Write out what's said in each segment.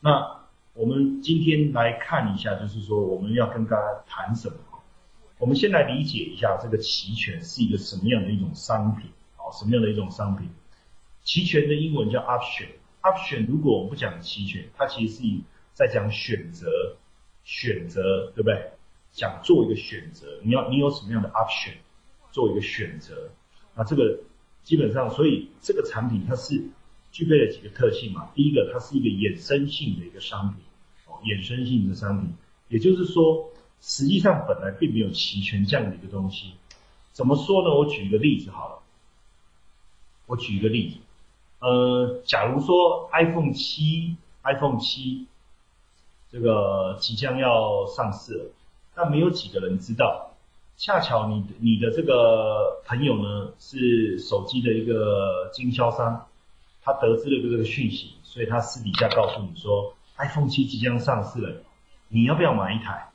那我们今天来看一下，就是说我们要跟大家谈什么？我们先来理解一下这个期权是一个什么样的一种商品，好，什么样的一种商品？期权的英文叫 option，option 如果我们不讲期权，它其实是在讲选择，选择对不对？讲做一个选择，你要你有什么样的 option，做一个选择，那这个基本上，所以这个产品它是具备了几个特性嘛？第一个，它是一个衍生性的一个商品，哦，衍生性的商品，也就是说。实际上本来并没有期权这样的一个东西，怎么说呢？我举一个例子好了，我举一个例子，呃，假如说 iPhone 七，iPhone 七这个即将要上市了，但没有几个人知道，恰巧你你的这个朋友呢是手机的一个经销商，他得知了这个讯息，所以他私底下告诉你说，iPhone 七即将上市了，你要不要买一台？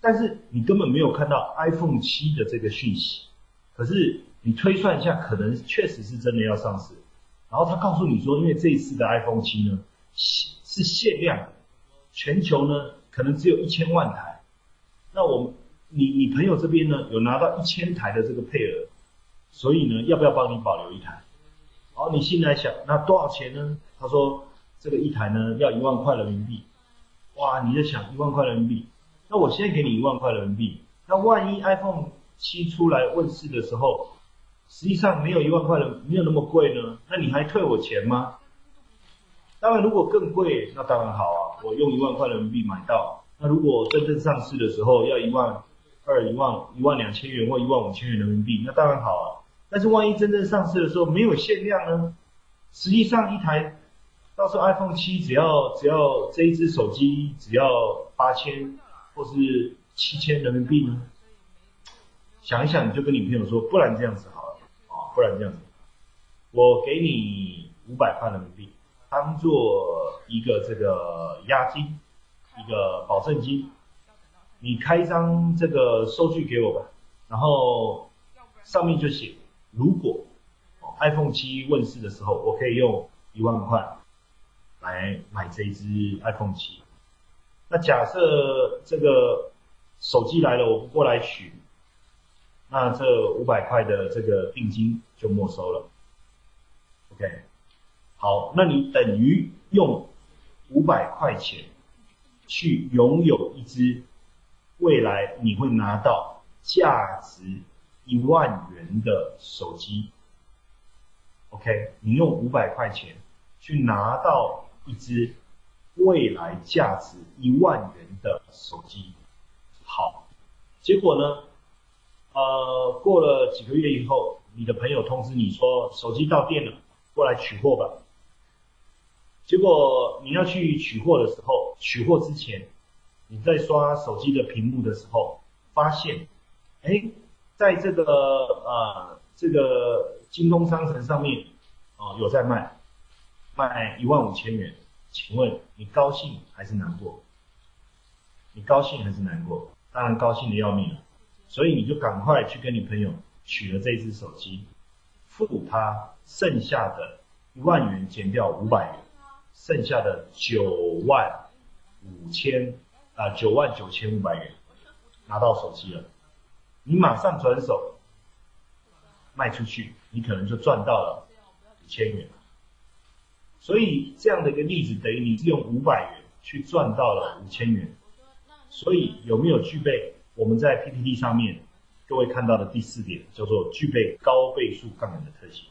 但是你根本没有看到 iPhone 七的这个讯息，可是你推算一下，可能确实是真的要上市。然后他告诉你说，因为这一次的 iPhone 七呢，是限量，全球呢可能只有一千万台。那我你你朋友这边呢有拿到一千台的这个配额，所以呢要不要帮你保留一台？好你心来想，那多少钱呢？他说这个一台呢要一万块人民币。哇，你在想一万块人民币？那我现在给你一万块人民币，那万一 iPhone 七出来问世的时候，实际上没有一万块人，没有那么贵呢，那你还退我钱吗？当然，如果更贵，那当然好啊，我用一万块人民币买到。那如果真正上市的时候要一万二、一万一万两千元或一万五千元人民币，那当然好啊。但是万一真正上市的时候没有限量呢？实际上一台到时候 iPhone 七只要只要这一只手机只要八千。或是七千人民币呢？想一想，你就跟你朋友说，不然这样子好了啊，不然这样子，我给你五百块人民币，当做一个这个押金，一个保证金，你开一张这个收据给我吧，然后上面就写，如果 iPhone 七问世的时候，我可以用一万块来买这一只 iPhone 七。那假设这个手机来了，我不过来取，那这五百块的这个定金就没收了。OK，好，那你等于用五百块钱去拥有一只未来你会拿到价值一万元的手机。OK，你用五百块钱去拿到一只。未来价值一万元的手机，好，结果呢？呃，过了几个月以后，你的朋友通知你说手机到店了，过来取货吧。结果你要去取货的时候，取货之前，你在刷手机的屏幕的时候，发现，哎，在这个呃这个京东商城上面，哦有在卖，卖一万五千元。请问你高兴还是难过？你高兴还是难过？当然高兴的要命了，所以你就赶快去跟你朋友取了这只手机，付他剩下的一万元减掉五百元，剩下的九万五千啊九万九千五百元拿到手机了，你马上转手卖出去，你可能就赚到了五千元。所以这样的一个例子，等于你是用五百元去赚到了五千元。所以有没有具备我们在 PPT 上面各位看到的第四点，叫做具备高倍数杠杆的特性？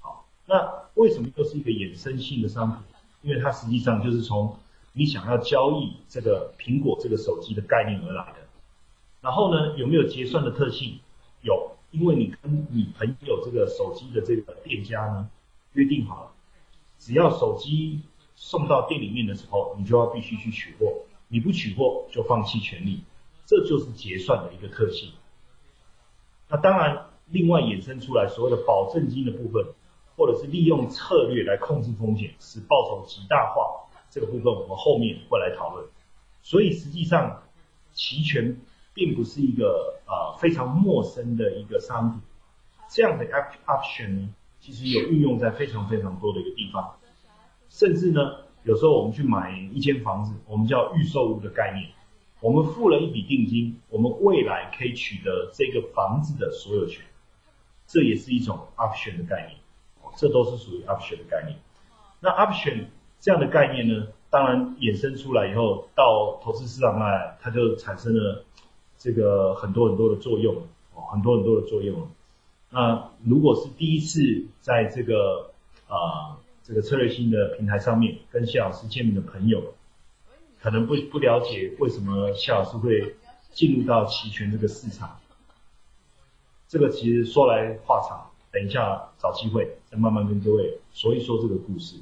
好，那为什么又是一个衍生性的商品？因为它实际上就是从你想要交易这个苹果这个手机的概念而来的。然后呢，有没有结算的特性？有，因为你跟你朋友这个手机的这个店家呢约定好了。只要手机送到店里面的时候，你就要必须去取货，你不取货就放弃权利，这就是结算的一个特性。那当然，另外衍生出来所谓的保证金的部分，或者是利用策略来控制风险，使报酬极大化，这个部分我们后面会来讨论。所以实际上，期权并不是一个啊非常陌生的一个商品，这样的 option 呢？其实有运用在非常非常多的一个地方，甚至呢有时候我们去买一间房子，我们叫预售屋的概念，我们付了一笔定金，我们未来可以取得这个房子的所有权，这也是一种 option 的概念，这都是属于 option 的概念。那 option 这样的概念呢，当然衍生出来以后，到投资市场来，它就产生了这个很多很多的作用，哦，很多很多的作用。那如果是第一次在这个啊这个策略性的平台上面跟谢老师见面的朋友，可能不不了解为什么谢老师会进入到期权这个市场。这个其实说来话长，等一下找机会再慢慢跟各位说一说这个故事。